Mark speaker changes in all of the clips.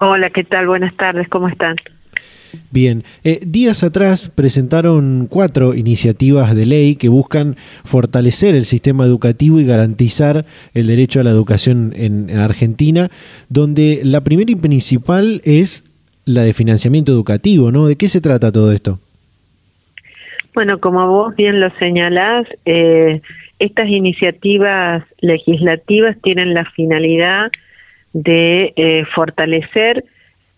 Speaker 1: Hola, ¿qué tal? Buenas tardes, ¿cómo están?
Speaker 2: Bien, eh, días atrás presentaron cuatro iniciativas de ley que buscan fortalecer el sistema educativo y garantizar el derecho a la educación en, Argentina, donde la primera y principal es la de financiamiento educativo, ¿no? ¿De qué se trata todo esto?
Speaker 1: Bueno, como vos bien lo señalás, eh, estas iniciativas legislativas tienen la finalidad de eh, fortalecer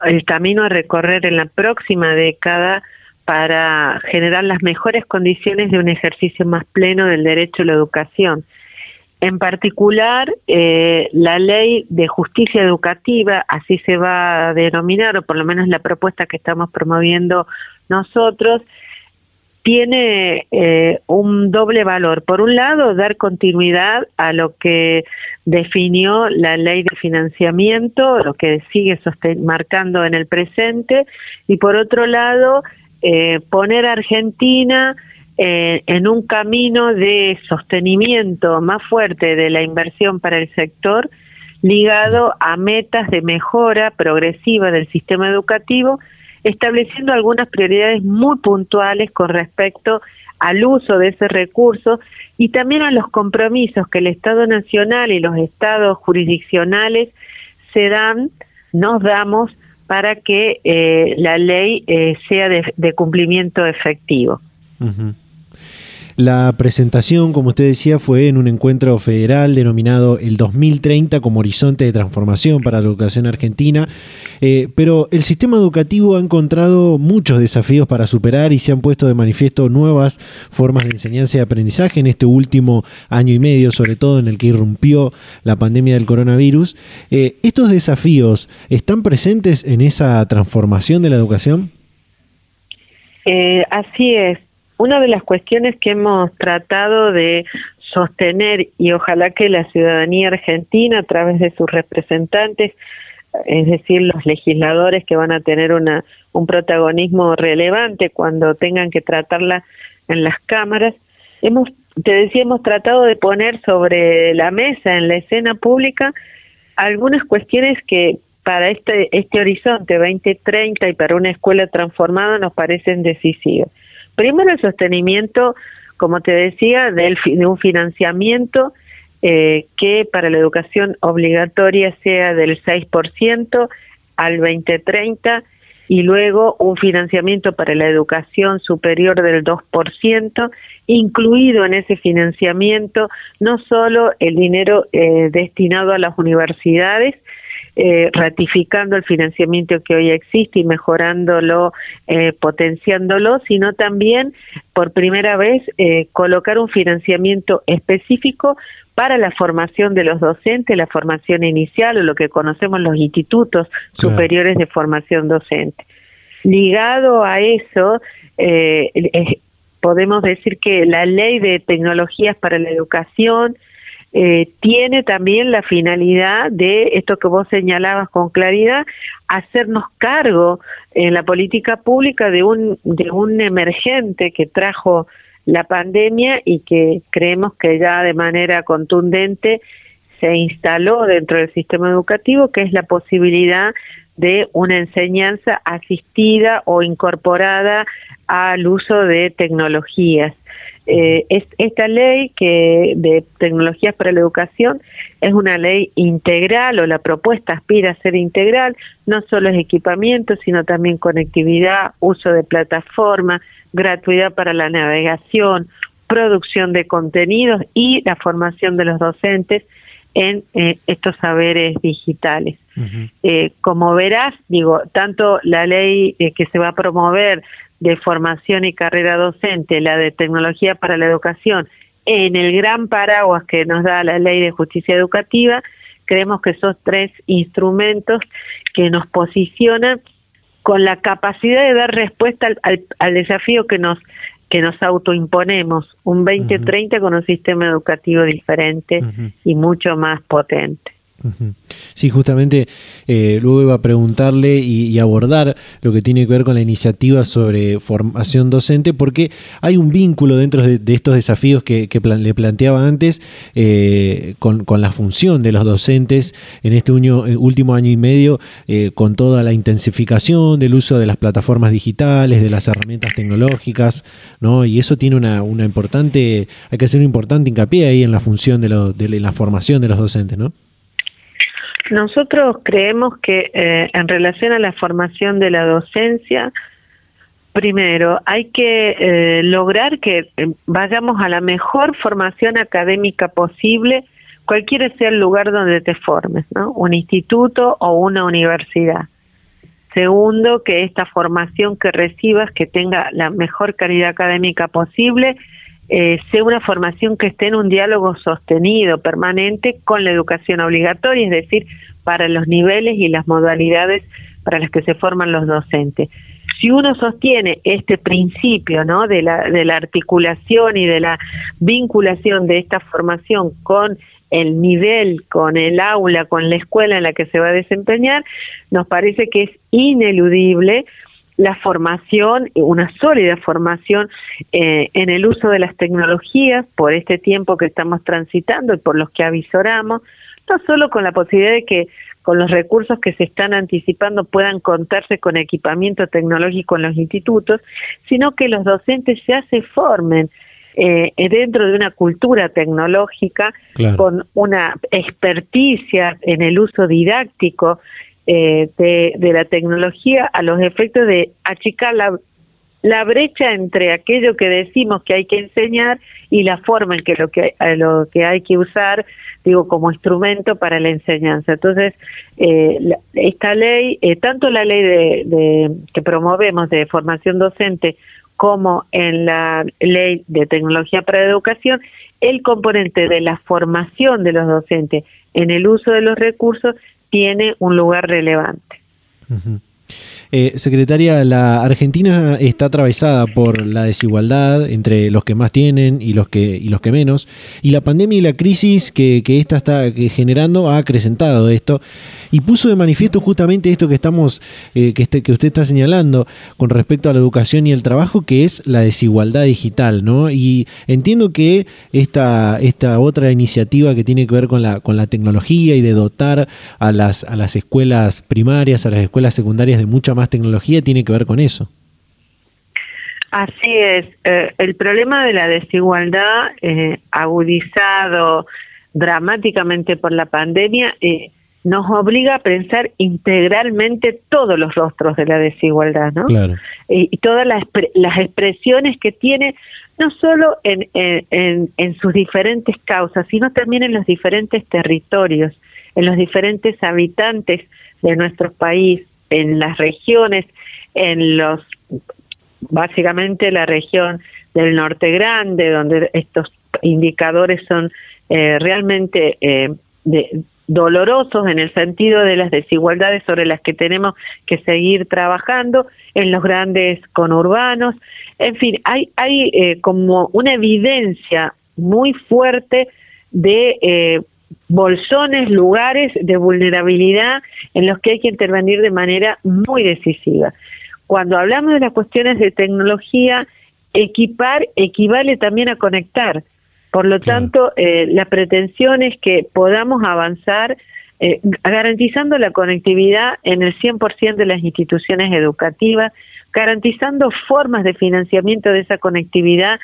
Speaker 1: el camino a recorrer en la próxima década para generar las mejores condiciones de un ejercicio más pleno del derecho a la educación. En particular, eh, la ley de justicia educativa, así se va a denominar, o por lo menos la propuesta que estamos promoviendo nosotros, tiene eh, un doble valor. Por un lado, dar continuidad a lo que definió la ley de financiamiento, lo que sigue marcando en el presente, y por otro lado, eh, poner a Argentina eh, en un camino de sostenimiento más fuerte de la inversión para el sector, ligado a metas de mejora progresiva del sistema educativo estableciendo algunas prioridades muy puntuales con respecto al uso de ese recurso y también a los compromisos que el Estado Nacional y los estados jurisdiccionales se dan, nos damos para que eh, la ley eh, sea de, cumplimiento efectivo.
Speaker 2: La presentación, como usted decía, fue en un encuentro federal denominado el 2030 como horizonte de transformación para la educación argentina, eh, pero el sistema educativo ha encontrado muchos desafíos para superar y se han puesto de manifiesto nuevas formas de enseñanza y aprendizaje en este último año y medio, sobre todo en el que irrumpió la pandemia del coronavirus. Eh, ¿Estos desafíos están presentes en esa transformación de la educación?
Speaker 1: Eh, así es una de las cuestiones que hemos tratado de sostener y ojalá que la ciudadanía argentina a través de sus representantes, es decir, los legisladores que van a tener una, un protagonismo relevante cuando tengan que tratarla en las cámaras, hemos, te decía, hemos tratado de poner sobre la mesa, en la escena pública, algunas cuestiones que para este, este horizonte 2030 y para una escuela transformada nos parecen decisivas. Primero el sostenimiento, como te decía, de un financiamiento eh, que para la educación obligatoria sea del 6% al 2030 y luego un financiamiento para la educación superior del 2%, incluido en ese financiamiento no solo el dinero eh, destinado a las universidades, eh, ratificando el financiamiento que hoy existe y mejorándolo, eh, potenciándolo, sino también por primera vez eh, colocar un financiamiento específico para la formación de los docentes, la formación inicial o lo que conocemos los institutos superiores de formación docente. Ligado a eso, podemos decir que la ley de tecnologías para la educación, eh, tiene también la finalidad de esto que vos señalabas con claridad, hacernos cargo en la política pública de un, de un emergente que trajo la pandemia y que creemos que ya de manera contundente se instaló dentro del sistema educativo, que es la posibilidad de una enseñanza asistida o incorporada al uso de tecnologías. Eh, esta ley que de tecnologías para la educación es una ley integral o la propuesta aspira a ser integral, no solo es equipamiento, sino también conectividad, uso de plataforma, gratuidad para la navegación, producción de contenidos y la formación de los docentes en eh, estos saberes digitales. Eh, como verás, digo, tanto la ley eh, que se va a promover de formación y carrera docente, la de tecnología para la educación, en el gran paraguas que nos da la ley de justicia educativa, creemos que esos tres instrumentos que nos posicionan con la capacidad de dar respuesta al, al, desafío que nos que nos autoimponemos, un 2030 con un sistema educativo diferente y mucho más potente.
Speaker 2: Sí, justamente eh, luego iba a preguntarle y, abordar lo que tiene que ver con la iniciativa sobre formación docente, porque hay un vínculo dentro de, estos desafíos que, le planteaba antes eh, con, la función de los docentes en este eh, último año y medio, con toda la intensificación del uso de las plataformas digitales, de las herramientas tecnológicas, ¿no? Y eso tiene una, importante, hay que hacer un importante hincapié ahí en la función de, lo, de la formación de los docentes, ¿no?
Speaker 1: Nosotros creemos que eh, en relación a la formación de la docencia, primero hay que eh, lograr que eh, vayamos a la mejor formación académica posible, cualquiera sea el lugar donde te formes, ¿no? Un instituto o una universidad. Segundo, que esta formación que recibas, que tenga la mejor calidad académica posible, eh, sea una formación que esté en un diálogo sostenido, permanente con la educación obligatoria, es decir, para los niveles y las modalidades para las que se forman los docentes. Si uno sostiene este principio ¿no? de, la, de la articulación y de la vinculación de esta formación con el nivel, con el aula, con la escuela en la que se va a desempeñar, nos parece que es ineludible la formación, una sólida formación eh, en el uso de las tecnologías por este tiempo que estamos transitando y por los que avisoramos, no solo con la posibilidad de que con los recursos que se están anticipando puedan contarse con equipamiento tecnológico en los institutos, sino que los docentes ya se formen eh, dentro de una cultura tecnológica con una experticia en el uso didáctico eh, de, de, la tecnología a los efectos de achicar la, brecha entre aquello que decimos que hay que enseñar y la forma en que lo que, lo que hay que usar, digo, como instrumento para la enseñanza. Entonces, eh, esta ley, eh, tanto la ley de, que promovemos de formación docente como en la ley de tecnología para educación, el componente de la formación de los docentes en el uso de los recursos tiene un lugar relevante.
Speaker 2: Eh, secretaria, la Argentina está atravesada por la desigualdad entre los que más tienen y los que, y los que menos, y la pandemia y la crisis que, que esta está generando ha acrecentado esto y puso de manifiesto justamente esto que estamos, eh, que, este, que usted está señalando con respecto a la educación y el trabajo, que es la desigualdad digital, ¿no? Y entiendo que esta, esta otra iniciativa que tiene que ver con la, con la tecnología y de dotar a las, a las escuelas primarias, a las escuelas secundarias de mucha más tecnología tiene que ver con eso.
Speaker 1: Así es. Eh, el problema de la desigualdad eh, agudizado dramáticamente por la pandemia eh, nos obliga a pensar integralmente todos los rostros de la desigualdad, ¿no? Claro. Y, todas las, las, expresiones que tiene, no solo en, en, en sus diferentes causas, sino también en los diferentes territorios, en los diferentes habitantes de nuestro país, en las regiones, en los, básicamente la región del norte grande, donde estos indicadores son eh, realmente eh, dolorosos en el sentido de las desigualdades sobre las que tenemos que seguir trabajando, en los grandes conurbanos, en fin, hay, hay eh, como una evidencia muy fuerte de bolsones, lugares de vulnerabilidad en los que hay que intervenir de manera muy decisiva. Cuando hablamos de las cuestiones de tecnología, equipar equivale también a conectar. Por lo tanto, eh, la pretensión es que podamos avanzar eh, garantizando la conectividad en el 100% de las instituciones educativas, garantizando formas de financiamiento de esa conectividad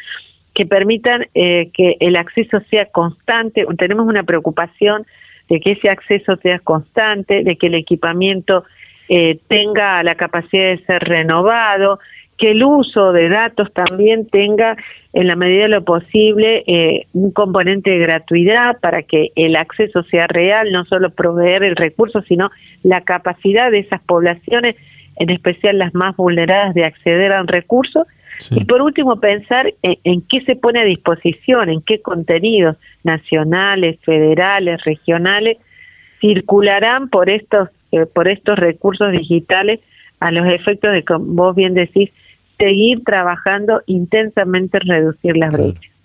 Speaker 1: que permitan eh, que el acceso sea constante. Tenemos una preocupación de que ese acceso sea constante, de que el equipamiento eh, tenga la capacidad de ser renovado, que el uso de datos también tenga, en la medida de lo posible, eh, un componente de gratuidad para que el acceso sea real, no solo proveer el recurso, sino la capacidad de esas poblaciones, en especial las más vulneradas, de acceder a un recurso y por último, pensar en, qué se pone a disposición, en qué contenidos nacionales, federales, regionales circularán por estos, eh, por estos recursos digitales a los efectos de, como vos bien decís, seguir trabajando intensamente en reducir las brechas.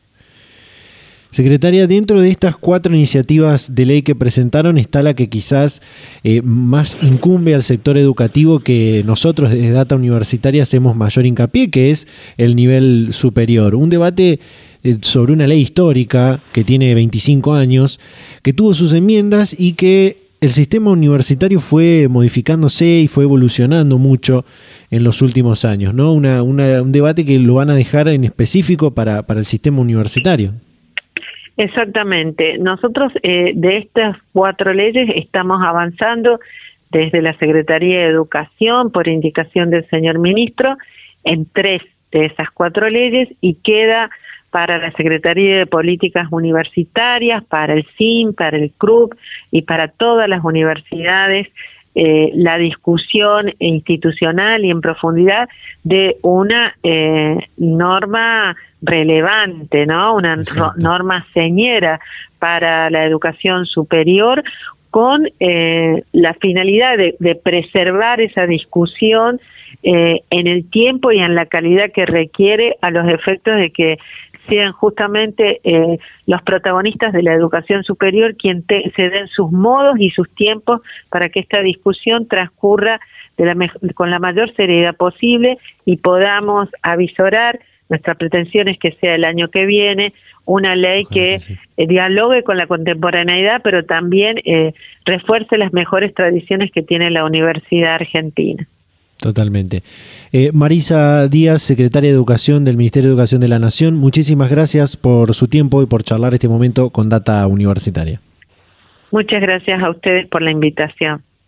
Speaker 2: Secretaria, dentro de estas cuatro iniciativas de ley que presentaron está la que quizás eh, más incumbe al sector educativo que nosotros desde Data Universitaria hacemos mayor hincapié, que es el nivel superior. Un debate eh, sobre una ley histórica que tiene 25 años, que tuvo sus enmiendas y que el sistema universitario fue modificándose y fue evolucionando mucho en los últimos años, ¿no? un debate que lo van a dejar en específico para, para el sistema universitario.
Speaker 1: Exactamente. Nosotros eh, de estas cuatro leyes estamos avanzando desde la Secretaría de Educación por indicación del señor ministro en tres de esas cuatro leyes y queda para la Secretaría de Políticas Universitarias, para el CIN, para el CRUB y para todas las universidades eh, la discusión institucional y en profundidad de una eh, norma relevante, ¿no? Una norma señera para la educación superior con eh, la finalidad de, preservar esa discusión en el tiempo y en la calidad que requiere a los efectos de que sean justamente eh, los protagonistas de la educación superior quien se den sus modos y sus tiempos para que esta discusión transcurra de la con la mayor seriedad posible y podamos avisorar nuestra pretensión es que sea el año que viene una ley que eh, dialogue con la contemporaneidad, pero también eh, refuerce las mejores tradiciones que tiene la Universidad Argentina.
Speaker 2: Totalmente. Eh, Marisa Díaz, secretaria de Educación del Ministerio de Educación de la Nación, muchísimas gracias por su tiempo y por charlar este momento con Data Universitaria.
Speaker 1: Muchas gracias a ustedes por la invitación.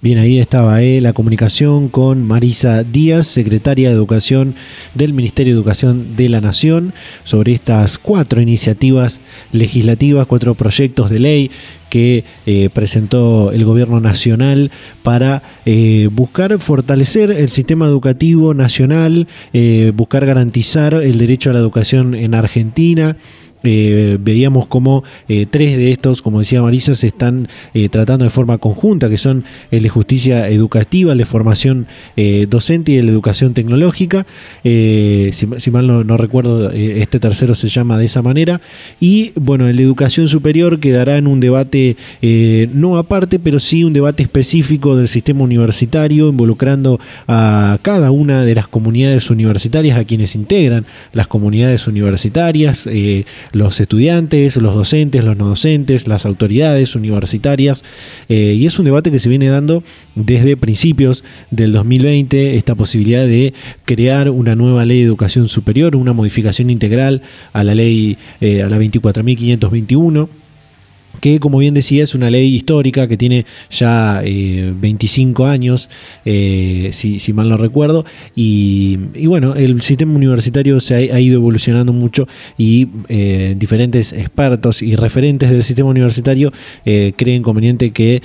Speaker 2: Bien, ahí estaba eh, la comunicación con Marisa Díaz, secretaria de Educación del Ministerio de Educación de la Nación, sobre estas cuatro iniciativas legislativas, cuatro proyectos de ley que eh, presentó el gobierno nacional para eh, buscar fortalecer el sistema educativo nacional, buscar garantizar el derecho a la educación en Argentina eh, veíamos como eh, tres de estos, como decía Marisa, se están eh, tratando de forma conjunta, que son el de justicia educativa, el de formación docente y el de educación tecnológica. Si, mal no, recuerdo, este tercero se llama de esa manera. Y bueno, el de educación superior quedará en un debate no aparte, pero sí un debate específico del sistema universitario, involucrando a cada una de las comunidades universitarias, a quienes integran las comunidades universitarias los estudiantes, los docentes, los no docentes, las autoridades universitarias, eh, y es un debate que se viene dando desde principios del 2020, esta posibilidad de crear una nueva ley de educación superior, una modificación integral a la ley, eh, a la 24.521 que como bien decía es una ley histórica que tiene ya 25 eh, años, eh, si, mal no recuerdo, y, bueno, el sistema universitario se ha, ido evolucionando mucho y eh, diferentes expertos y referentes del sistema universitario creen conveniente que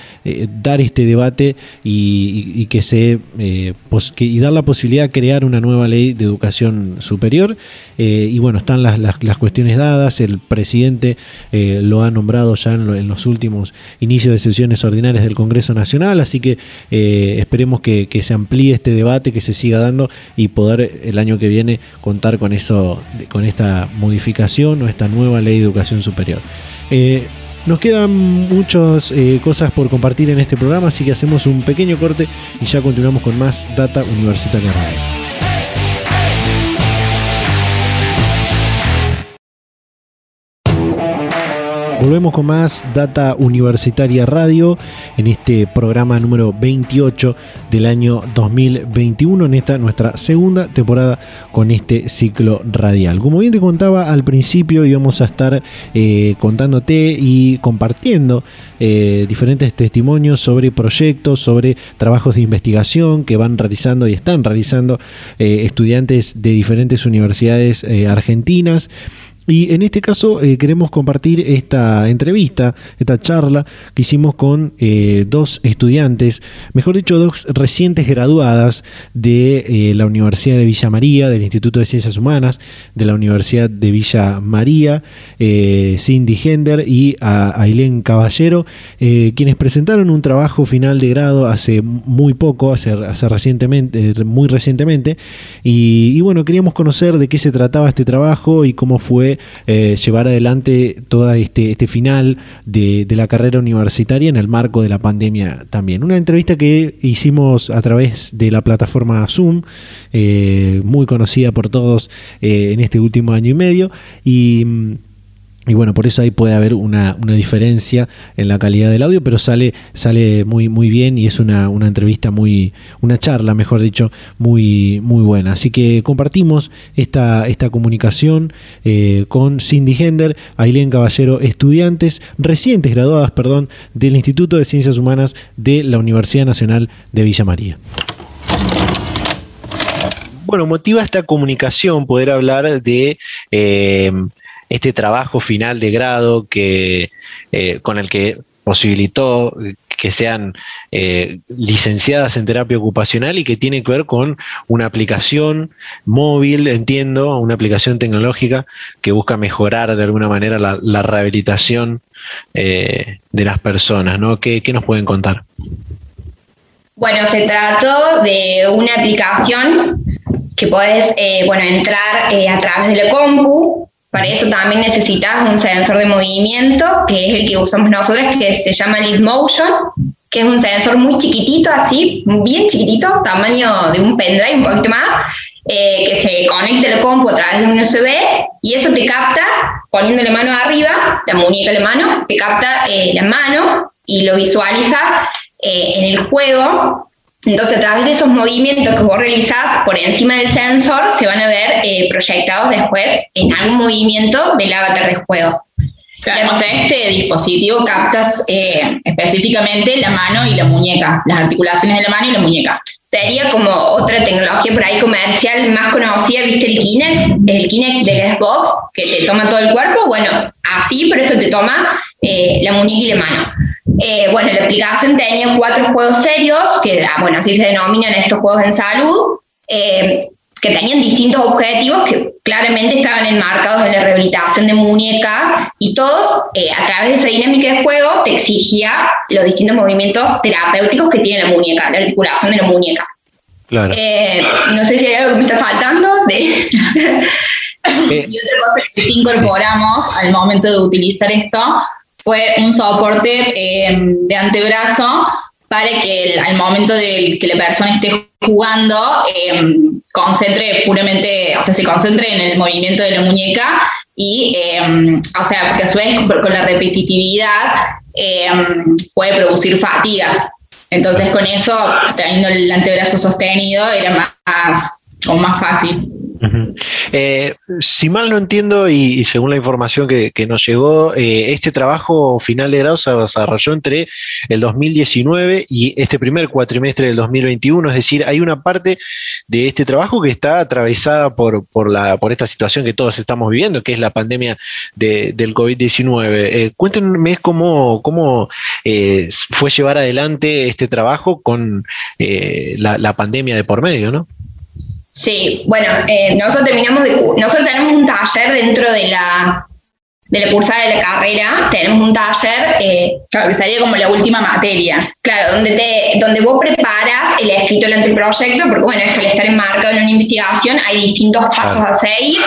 Speaker 2: dar este debate y, que se y dar la posibilidad de crear una nueva ley de educación superior. y bueno, están las, las, cuestiones dadas, el presidente lo ha nombrado ya en en, los últimos inicios de sesiones ordinarias del Congreso Nacional, así que eh, esperemos que, se amplíe este debate, que se siga dando y poder el año que viene contar con eso, con esta modificación o esta nueva ley de educación superior. Eh, nos quedan muchas eh, cosas por compartir en este programa, así que hacemos un pequeño corte y ya continuamos con más Data Universitaria Radio. Volvemos con más Data Universitaria Radio en este programa número 28 del año 2021, en esta nuestra segunda temporada con este ciclo radial. Como bien te contaba al principio, íbamos a estar eh, contándote y compartiendo eh, diferentes testimonios sobre proyectos, sobre trabajos de investigación que van realizando y están realizando eh, estudiantes de diferentes universidades argentinas. Y en este caso eh, queremos compartir esta entrevista, esta charla que hicimos con eh, dos estudiantes, mejor dicho, dos recientes graduadas de eh, la Universidad de Villa María, del Instituto de Ciencias Humanas, de la Universidad de Villa María, Cindy Hender y a Ailén Caballero, quienes presentaron un trabajo final de grado hace muy poco, hace, hace recientemente, muy recientemente. Y bueno, queríamos conocer de qué se trataba este trabajo y cómo fue eh, llevar adelante todo este, este final de, la carrera universitaria en el marco de la pandemia también. Una entrevista que hicimos a través de la plataforma Zoom, eh, muy conocida por todos eh, en este último año y medio, y mm, y bueno, por eso ahí puede haber una, diferencia en la calidad del audio, pero sale, sale muy, muy bien y es una, entrevista muy, una charla, mejor dicho, muy, muy buena. Así que compartimos esta, esta comunicación eh, con Cindy Hender, Ailén Caballero, estudiantes recientes graduadas, perdón, del Instituto de Ciencias Humanas de la Universidad Nacional de Villa María. Bueno, motiva esta comunicación poder hablar de eh, este trabajo final de grado que, eh, con el que posibilitó que sean eh, licenciadas en terapia ocupacional y que tiene que ver con una aplicación móvil, entiendo, una aplicación tecnológica que busca mejorar de alguna manera la, rehabilitación eh, de las personas, ¿no? ¿Qué, nos pueden contar?
Speaker 3: Bueno, se trató de una aplicación que puedes, bueno, entrar a través de la compu para eso también necesitas un sensor de movimiento, que es el que usamos nosotros, que se llama Lead Motion, que es un sensor muy chiquitito, así, bien chiquitito, tamaño de un pendrive, un poquito más, eh, que se conecta al compu a través de un USB y eso te capta poniendo la mano arriba, la muñeca de la mano, te capta eh, la mano y lo visualiza eh, en el juego. Entonces, a través de esos movimientos que vos realizás por encima del sensor, se van a ver eh, proyectados después en algún movimiento del avatar de juego.
Speaker 4: Claro, o sea, este dispositivo captas específicamente la mano y la muñeca, las articulaciones de la mano y la muñeca
Speaker 3: sería como otra tecnología por ahí comercial más conocida, ¿viste el Kinect? El Kinect del Xbox, que te toma todo el cuerpo, bueno, así, pero esto te toma eh, la muñeca y la mano. Eh, bueno, la aplicación tenía cuatro juegos serios, que, ah, bueno, así se denominan estos juegos en salud, eh, que tenían distintos objetivos que claramente estaban enmarcados en la rehabilitación de muñeca y todos, a través de esa dinámica de juego, te exigía los distintos movimientos terapéuticos que tiene la muñeca, la articulación de la muñeca. Claro. no sé si hay algo que me está faltando. De
Speaker 4: Eh, y otra cosa que sí incorporamos al momento de utilizar esto fue un soporte eh, de antebrazo para que al momento de que la persona esté jugando, eh, concentre puramente, o sea, se concentre en el movimiento de la muñeca y, o sea, porque a su vez con la repetitividad puede producir fatiga. Entonces con eso, teniendo el antebrazo sostenido, era más, o más fácil.
Speaker 2: Eh, si mal no entiendo, y, según la información que, nos llegó, eh, este trabajo final de grado se desarrolló entre el 2019 y este primer cuatrimestre del 2021, es decir, hay una parte de este trabajo que está atravesada por, por, la, por esta situación que todos estamos viviendo, que es la pandemia del COVID-19. Eh, cuéntenme cómo, cómo fue llevar adelante este trabajo con la pandemia de por medio, ¿no?
Speaker 3: Sí, bueno, eh, nosotros terminamos de, nosotros tenemos un taller dentro de la de la cursada de la carrera, tenemos un taller,
Speaker 4: eh, claro, que sería como la última materia.
Speaker 3: Claro, donde, te, donde vos preparas el escrito del anteproyecto, porque bueno, esto al estar enmarcado en una investigación hay distintos pasos a seguir.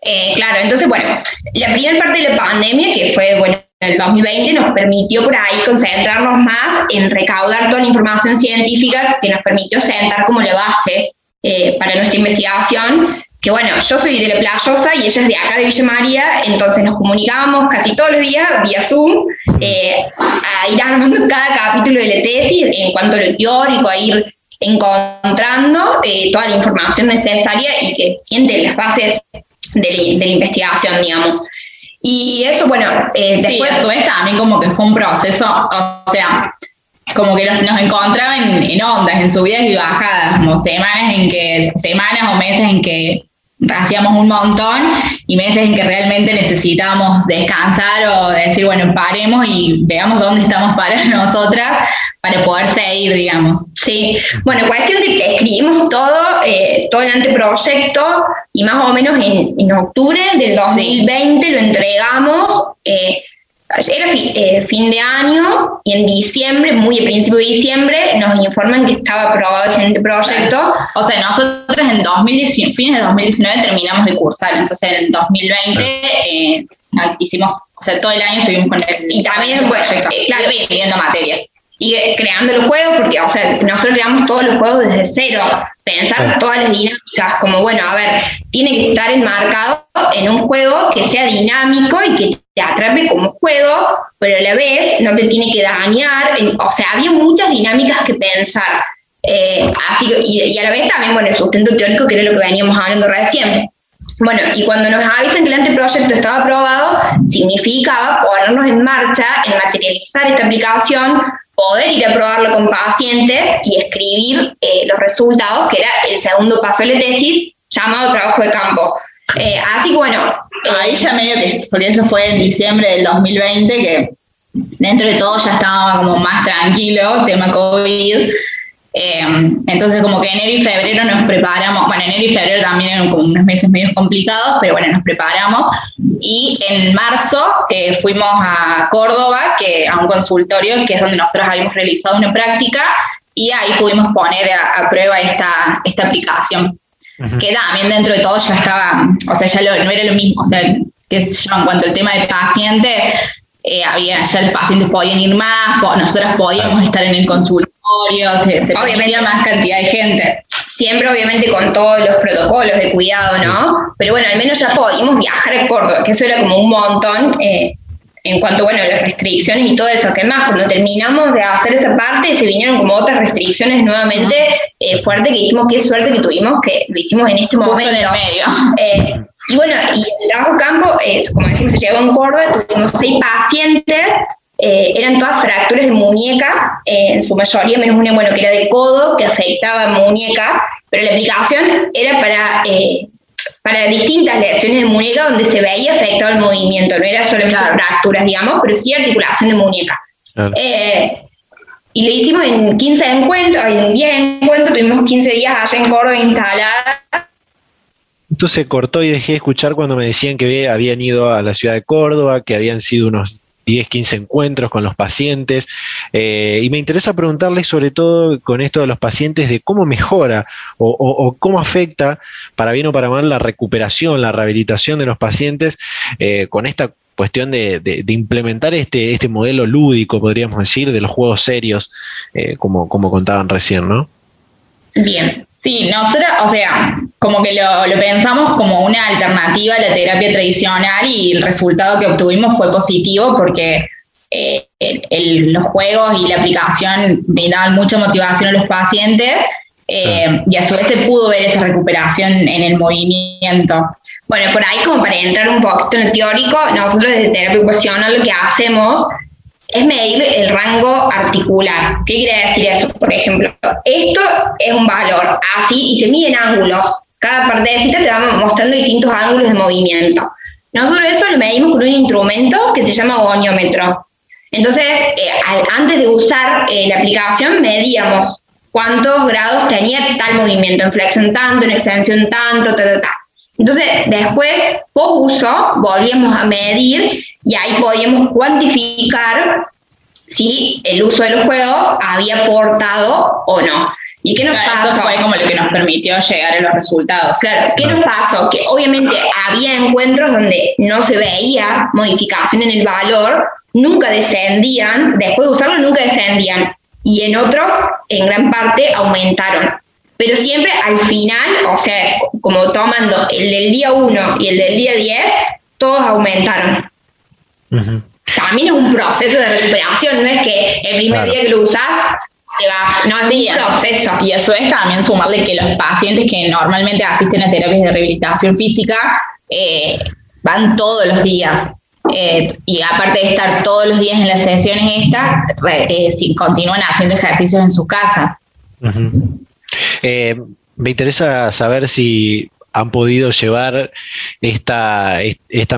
Speaker 3: Eh, claro, entonces bueno, la primera parte de la pandemia, que fue, bueno, en el 2020, nos permitió por ahí concentrarnos más en recaudar toda la información científica que nos permitió sentar como la base eh, para nuestra investigación, que bueno, yo soy de La Playosa y ella es de acá de Villa María, entonces nos comunicábamos casi todos los días vía Zoom eh, a ir armando cada capítulo de la tesis en cuanto a lo teórico, a ir encontrando eh, toda la información necesaria y que siente las bases de la, investigación, digamos. Y eso, bueno,
Speaker 4: después... Sí, a su vez también como que fue un proceso, o sea, como que nos, nos encontraban en, ondas, en subidas y bajadas, como semanas en que, semanas o meses en que hacíamos un montón y meses en que realmente necesitábamos descansar o decir, bueno, paremos y veamos dónde estamos para nosotras para poder seguir, digamos.
Speaker 3: Sí, bueno, cuestión de que escribimos todo, eh, todo el anteproyecto y más o menos en, en octubre del 2020 lo entregamos. Eh, era eh, fin de año y en diciembre, muy a principio de diciembre, nos informan que estaba aprobado ese proyecto.
Speaker 4: O sea, nosotros en 2019, fines de 2019 terminamos de cursar, entonces en 2020 eh, hicimos, o sea, todo el año estuvimos con el
Speaker 3: Y también, bueno,
Speaker 4: eh, claro, viendo materias.
Speaker 3: Y creando los juegos, porque, o sea, nosotros creamos todos los juegos desde cero, pensar todas las dinámicas, como, bueno, a ver, tiene que estar enmarcado en un juego que sea dinámico y que te atrape como juego, pero a la vez no te tiene que dañar, o sea, había muchas dinámicas que pensar, eh, así, y, y, a la vez también, bueno, el sustento teórico, que era lo que veníamos hablando recién. Bueno, y cuando nos avisan que el anteproyecto estaba aprobado, significaba ponernos en marcha, en materializar esta aplicación, poder ir a probarlo con pacientes y escribir eh, los resultados, que era el segundo paso de la tesis, llamado trabajo de campo. Eh, así que bueno.
Speaker 4: Ahí ya medio que, por eso fue en diciembre del 2020, que dentro de todo ya estaba como más tranquilo, tema COVID, eh, entonces, como que enero y febrero nos preparamos, bueno, enero y febrero también eran como unos meses medio complicados, pero bueno, nos preparamos. Y en marzo eh, fuimos a Córdoba, que, a un consultorio, que es donde nosotros habíamos realizado una práctica, y ahí pudimos poner a, prueba esta, esta aplicación. Que también dentro de todo ya estaba, o sea, ya no era lo mismo, o sea, que en cuanto al tema del paciente, eh, había, ya los pacientes podían ir más, nosotros podíamos estar en el consultorio se, se más cantidad de gente.
Speaker 3: siempre obviamente con todos los protocolos de cuidado, ¿no? Pero bueno, al menos ya pudimos viajar a Córdoba, que eso era como un montón. Eh, en cuanto, bueno, a las restricciones y todo eso, que más, cuando terminamos de hacer esa parte, se vinieron como otras restricciones nuevamente eh, fuertes que dijimos, qué suerte que tuvimos, que lo hicimos en este momento.
Speaker 4: en el medio.
Speaker 3: Eh, y bueno, y el trabajo campo, es, como decimos, se llegó en Córdoba, tuvimos seis pacientes, eh, eran todas fracturas de muñeca, en su mayoría menos una, bueno, que era de codo, que afectaba muñeca, pero la aplicación era para para distintas lesiones de muñeca donde se veía afectado el movimiento, no era solamente fracturas, digamos, pero sí articulación de muñeca. Eh, y lo hicimos en 15 encuentros, en 10 encuentros, tuvimos 15 días allá en Córdoba instalada.
Speaker 2: Entonces cortó y dejé de escuchar cuando me decían que habían ido a la ciudad de Córdoba, que habían sido unos 10, 15 encuentros con los pacientes. Eh, y me interesa preguntarles sobre todo con esto de los pacientes de cómo mejora o, cómo afecta, para bien o para mal, la recuperación, la rehabilitación de los pacientes eh, con esta cuestión de, implementar este, este modelo lúdico, podríamos decir, de los juegos serios, eh, como, como contaban recién, ¿no?
Speaker 4: Bien, Sí, nosotros, o sea, como que lo, lo, pensamos como una alternativa a la terapia tradicional y el resultado que obtuvimos fue positivo porque eh, los juegos y la aplicación brindaban mucha motivación a los pacientes eh, y a su vez se pudo ver esa recuperación en el movimiento.
Speaker 3: Bueno, por ahí como para entrar un poquito en el teórico, nosotros desde terapia ocupacional lo que hacemos es medir el rango articular. ¿Qué quiere decir eso? Por ejemplo, esto es un valor así y se miden ángulos. Cada partecita te va mostrando distintos ángulos de movimiento. Nosotros eso lo medimos con un instrumento que se llama goniómetro. Entonces, eh, antes de usar eh, la aplicación, medíamos cuántos grados tenía tal movimiento, en flexión tanto, en extensión tanto, ta, ta, ta. Entonces, después, post uso, volvíamos a medir y ahí podíamos cuantificar si el uso de los juegos había aportado o no.
Speaker 4: ¿Y qué nos pasó? Eso fue como lo que nos permitió llegar a los resultados.
Speaker 3: Claro, ¿qué nos pasó? Que obviamente había encuentros donde no se veía modificación en el valor, nunca descendían, después de usarlo nunca descendían, y en otros, en gran parte, aumentaron. Pero siempre al final, o sea, como tomando el del día 1 y el del día 10, todos aumentaron. También es un proceso de recuperación, no es que el primer día que lo usas te vas, no es un proceso.
Speaker 4: Y eso es también sumarle que los pacientes que normalmente asisten a terapias de rehabilitación física eh, van todos los días. Eh, y aparte de estar todos los días en las sesiones estas, eh, continúan haciendo ejercicios en sus casas.
Speaker 2: Eh, me interesa saber si han podido llevar esta,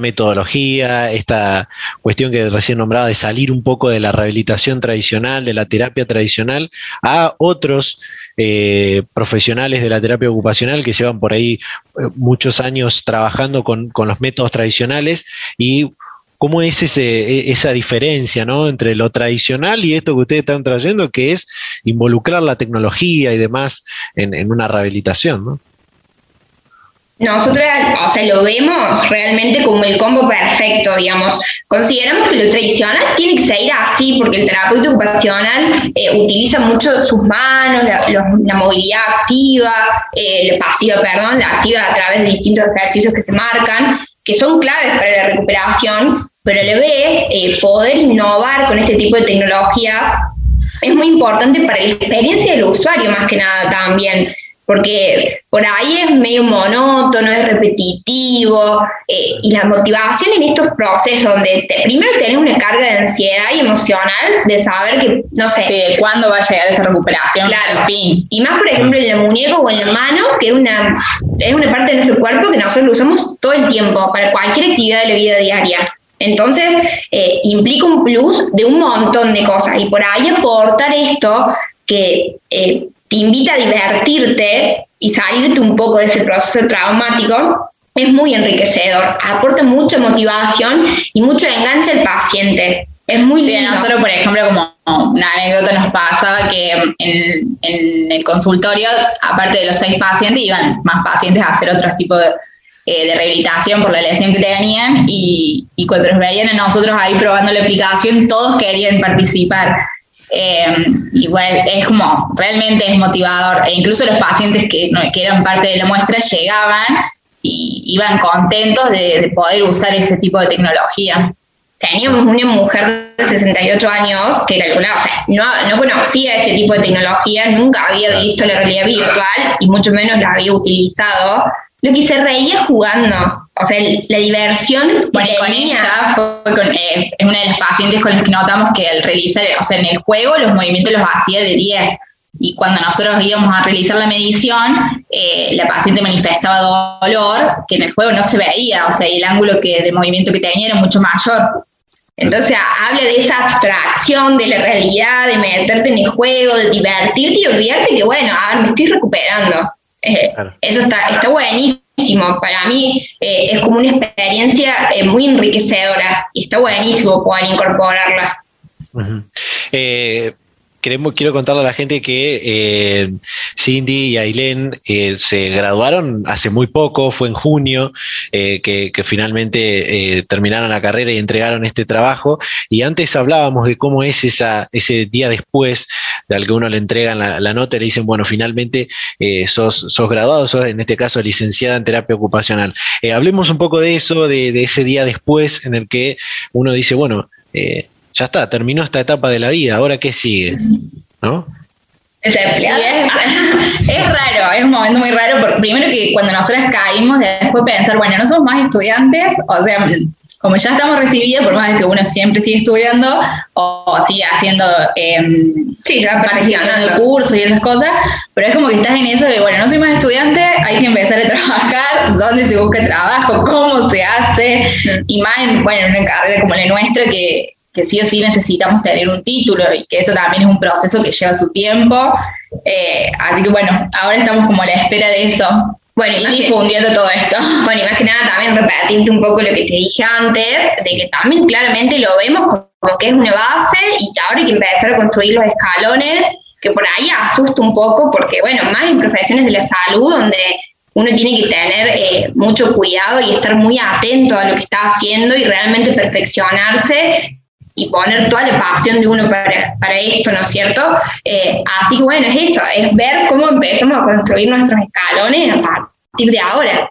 Speaker 2: metodología, esta cuestión que recién nombraba de salir un poco de la rehabilitación tradicional, de la terapia tradicional, a otros eh, profesionales de la terapia ocupacional que llevan por ahí eh, muchos años trabajando con, los métodos tradicionales y ¿Cómo es e, esa diferencia ¿no? entre lo tradicional y esto que ustedes están trayendo, que es involucrar la tecnología y demás en, una rehabilitación? ¿no?
Speaker 3: Nosotros, o sea, lo vemos realmente como el combo perfecto, digamos. Consideramos que lo tradicional tiene que seguir así, porque el terapeuta ocupacional eh, utiliza mucho sus manos, la, movilidad activa, eh, pasiva, perdón, la activa a través de distintos ejercicios que se marcan, que son claves para la recuperación, pero a la vez eh, poder innovar con este tipo de tecnologías es muy importante para la experiencia del usuario más que nada también porque por ahí es medio monótono, es repetitivo, eh, y la motivación en estos procesos donde primero tenés una carga de ansiedad y emocional de saber que, no sé,
Speaker 4: cuándo va a llegar esa recuperación,
Speaker 3: claro, al fin. Y más, por ejemplo, en el muñeco o en la mano, que es una, es una parte de nuestro cuerpo que nosotros lo usamos todo el tiempo para cualquier actividad de la vida diaria. Entonces, eh, implica un plus de un montón de cosas y por ahí aportar esto que eh, te invita a divertirte y salirte un poco de ese proceso traumático, es muy enriquecedor, aporta mucha motivación y mucho enganche al paciente. Es muy
Speaker 4: sí, a nosotros, por ejemplo, como una anécdota nos pasa que en, el consultorio, aparte de los seis pacientes, iban más pacientes a hacer otros tipos de, eh, de rehabilitación por la lesión que tenían y, y cuando los veían a nosotros ahí probando la aplicación, todos querían participar. Eh, bueno, es como, realmente es motivador. E incluso los pacientes que, que eran parte de la muestra llegaban y iban contentos de, poder usar ese tipo de tecnología. Teníamos una mujer de 68 años que calculaba, o sea, no, no conocía este tipo de tecnología, nunca había visto la realidad virtual y mucho menos la había utilizado lo que se reía jugando. O sea, la diversión.
Speaker 3: Bueno, con ella fue con, eh, es una de las pacientes con las que notamos que al realizar, o sea, en el juego los movimientos los hacía de 10. Y cuando nosotros íbamos a realizar la medición, eh, la paciente manifestaba dolor que en el juego no se veía, o sea, el ángulo que, de movimiento que tenía era mucho mayor. Entonces habla de esa abstracción de la realidad, de meterte en el juego, de divertirte y olvidarte que, bueno, a ver, me estoy recuperando. Eh, eso está, está buenísimo. Para mí eh, es como una experiencia eh, muy enriquecedora y está buenísimo poder incorporarla
Speaker 2: quiero contarle a la gente que eh, Cindy y Ailén eh, se graduaron hace muy poco, fue en junio, eh, que, finalmente terminaron la carrera y entregaron este trabajo. Y antes hablábamos de cómo es ese día después de al que uno le entregan la, nota y le dicen, bueno, finalmente sos, graduado, sos en este caso licenciada en terapia ocupacional. hablemos un poco de eso, de, ese día después en el que uno dice, bueno, ya está, terminó esta etapa de la vida, ahora qué sigue, ¿no?
Speaker 4: Es, es, raro, es un momento muy raro, porque primero que cuando nosotros caímos, después pensar, bueno, no somos más estudiantes, o sea, como ya estamos recibidos, por más que uno siempre sigue estudiando o sigue haciendo, eh, sí, ya perfeccionando cursos y esas cosas, pero es como que estás en eso de, bueno, no soy más estudiante, hay que empezar a trabajar, dónde se busca trabajo, cómo se hace, y más, en, bueno, en una carrera como la nuestra que que sí o sí necesitamos tener un título y que eso también es un proceso que lleva su tiempo. Eh, así que bueno, ahora estamos como a la espera de eso.
Speaker 3: Bueno, y difundiendo todo esto. Bueno, y más que nada también repetirte un poco lo que te dije antes, de que también claramente lo vemos como que es una base y que ahora hay que empezar a construir los escalones, que por ahí asusta un poco, porque bueno, más en profesiones de la salud, donde uno tiene que tener eh, mucho cuidado y estar muy atento a lo que está haciendo y realmente perfeccionarse y poner toda la pasión de uno para, para esto, ¿no es cierto? Eh, así que bueno, es eso, es ver cómo empezamos a construir nuestros escalones a partir de ahora.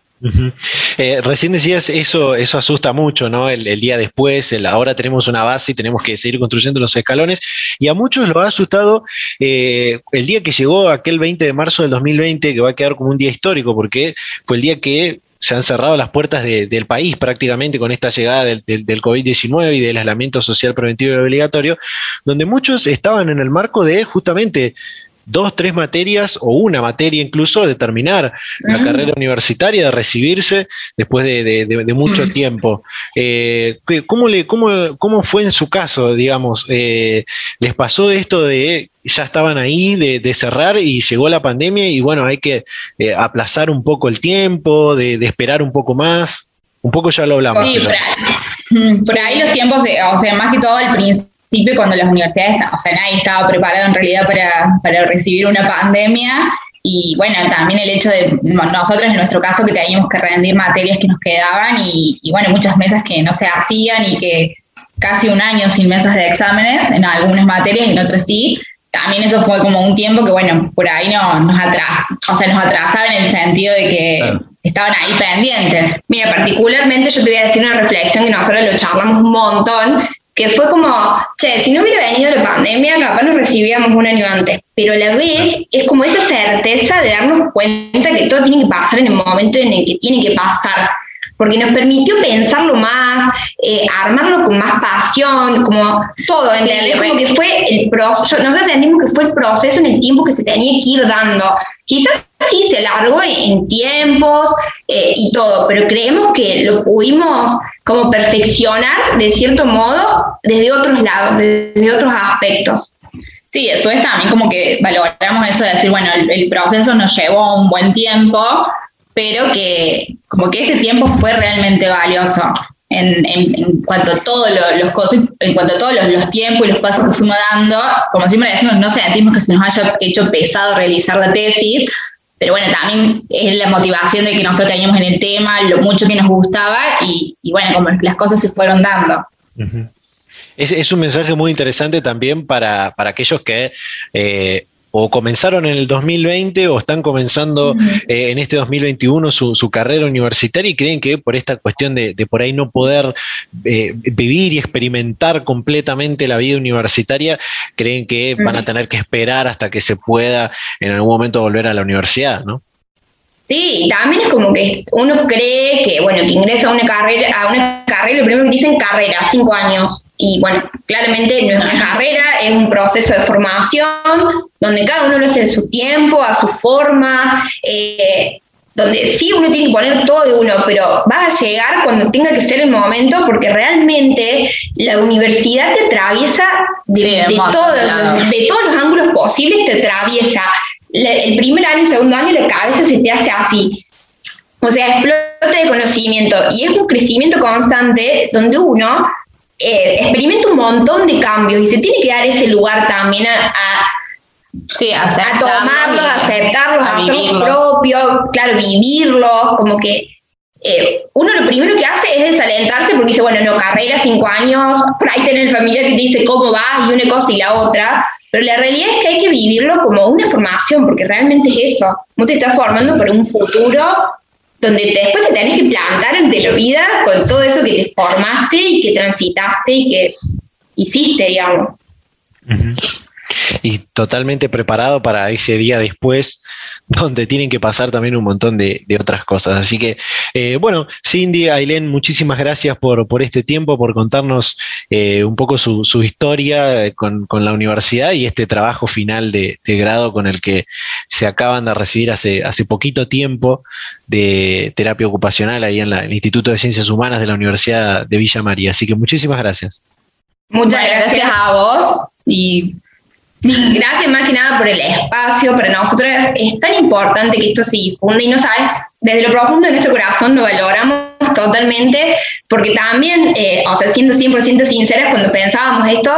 Speaker 2: Eh, recién decías, eso, eso asusta mucho, ¿no? El, día después, el, ahora tenemos una base y tenemos que seguir construyendo los escalones. Y a muchos lo ha asustado eh, el día que llegó aquel 20 de marzo del 2020, que va a quedar como un día histórico, porque fue el día que se han cerrado las puertas del país prácticamente con esta llegada del, del, COVID-19 y del aislamiento social preventivo y obligatorio, donde muchos estaban en el marco de justamente dos, tres materias o una materia incluso de terminar la carrera universitaria, de recibirse después de, mucho tiempo. Eh, ¿cómo, le, cómo, ¿Cómo fue en su caso, digamos? Eh, ¿Les pasó esto de ya estaban ahí de, cerrar y llegó la pandemia y bueno, hay que eh, aplazar un poco el tiempo, de, esperar un poco más? Un poco ya lo hablamos.
Speaker 4: Sí, por ahí, los tiempos, o sea, más que todo al principio cuando las universidades, o sea, nadie estaba preparado en realidad para, para recibir una pandemia. Y bueno, también el hecho de nosotros, en nuestro caso, que teníamos que rendir materias que nos quedaban y, bueno, muchas mesas que no se hacían y que casi un año sin mesas de exámenes en algunas materias, en otras sí. También eso fue como un tiempo que, bueno, por ahí no, nos, atras, o sea, nos atrasaba en el sentido de que estaban ahí pendientes.
Speaker 3: Mira, particularmente yo te voy a decir una reflexión que nosotros lo charlamos un montón, que fue como, che, si no hubiera venido la pandemia, capaz nos recibíamos un año antes, pero a la vez es como esa certeza de darnos cuenta que todo tiene que pasar en el momento en el que tiene que pasar, porque nos permitió pensarlo más, eh, armarlo con más pasión, como todo, ¿entendés? Como que fue el proceso, nosotros sentimos que fue el proceso en el tiempo que se tenía que ir dando. Quizás sí se alargó en, tiempos eh, y todo, pero creemos que lo pudimos como perfeccionar de cierto modo desde otros lados, desde otros aspectos.
Speaker 4: Sí, eso es también como que valoramos eso de decir, bueno, el, proceso nos llevó un buen tiempo, pero que como que ese tiempo fue realmente valioso. En, en, cuanto a todos los cosas, en cuanto a todos los, los, tiempos y los pasos que fuimos dando, como siempre decimos, no sentimos que se nos haya hecho pesado realizar la tesis, pero bueno, también es la motivación de que nosotros teníamos en el tema, lo mucho que nos gustaba y, bueno, como las cosas se fueron dando.
Speaker 2: Es, un mensaje muy interesante también para, aquellos que eh, o comenzaron en el 2020 o están comenzando eh, en este 2021 su, carrera universitaria y creen que por esta cuestión de, por ahí no poder eh, vivir y experimentar completamente la vida universitaria, creen que van a tener que esperar hasta que se pueda en algún momento volver a la universidad, ¿no?
Speaker 3: Sí, también es como que uno cree que, bueno, que ingresa a una carrera, a una carrera, lo primero que dicen carrera, cinco años. Y bueno, claramente no es una carrera, es un proceso de formación donde cada uno lo hace en su tiempo, a su forma, eh, donde sí uno tiene que poner todo de uno, pero va a llegar cuando tenga que ser el momento, porque realmente la universidad te atraviesa de, todo, de todos los ángulos posibles, te atraviesa el primer año y segundo año la cabeza se te hace así. O sea, explota de conocimiento y es un crecimiento constante donde uno eh, experimenta un montón de cambios y se tiene que dar ese lugar también a, a, tomarlos, a aceptarlos, a, hacerlos propios, claro, vivirlos, como que eh, uno lo primero que hace es desalentarse porque dice, bueno, no, carrera, cinco años, por ahí tener el familiar que te dice cómo vas y una cosa y la otra, pero la realidad es que hay que vivirlo como una formación, porque realmente es eso. Vos te estás formando para un futuro donde después te tenés que plantar ante la vida con todo eso que te formaste y que transitaste y que hiciste, digamos
Speaker 2: y totalmente preparado para ese día después, donde tienen que pasar también un montón de, otras cosas. Así que, eh, bueno, Cindy, Ailén, muchísimas gracias por, por este tiempo, por contarnos eh, un poco su, historia con, la universidad y este trabajo final de, grado con el que se acaban de recibir hace, hace poquito tiempo de terapia ocupacional ahí en el Instituto de Ciencias Humanas de la Universidad de Villa María. Así que muchísimas gracias.
Speaker 3: Muchas gracias a vos y Sí, gracias más que nada por el espacio. Para nosotros es tan importante que esto se difunde y no sabes, desde lo profundo de nuestro corazón lo valoramos totalmente, porque también, eh, o sea, siendo 100% sinceras, cuando pensábamos esto,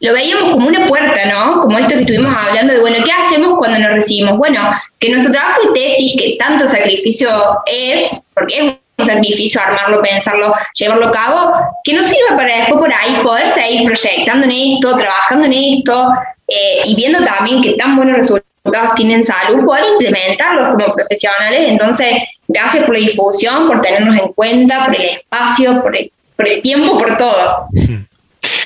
Speaker 3: lo veíamos como una puerta, ¿no? Como esto que estuvimos hablando de, bueno, ¿qué hacemos cuando nos recibimos? Bueno, que nuestro trabajo y tesis, que tanto sacrificio es, porque es un sacrificio armarlo, pensarlo, llevarlo a cabo, que nos sirva para después por ahí poder seguir proyectando en esto, trabajando en esto, eh, y viendo también que tan buenos resultados tienen salud, poder implementarlos como profesionales. Entonces, gracias por la difusión, por tenernos en cuenta, por el espacio, por el, por el tiempo, por todo.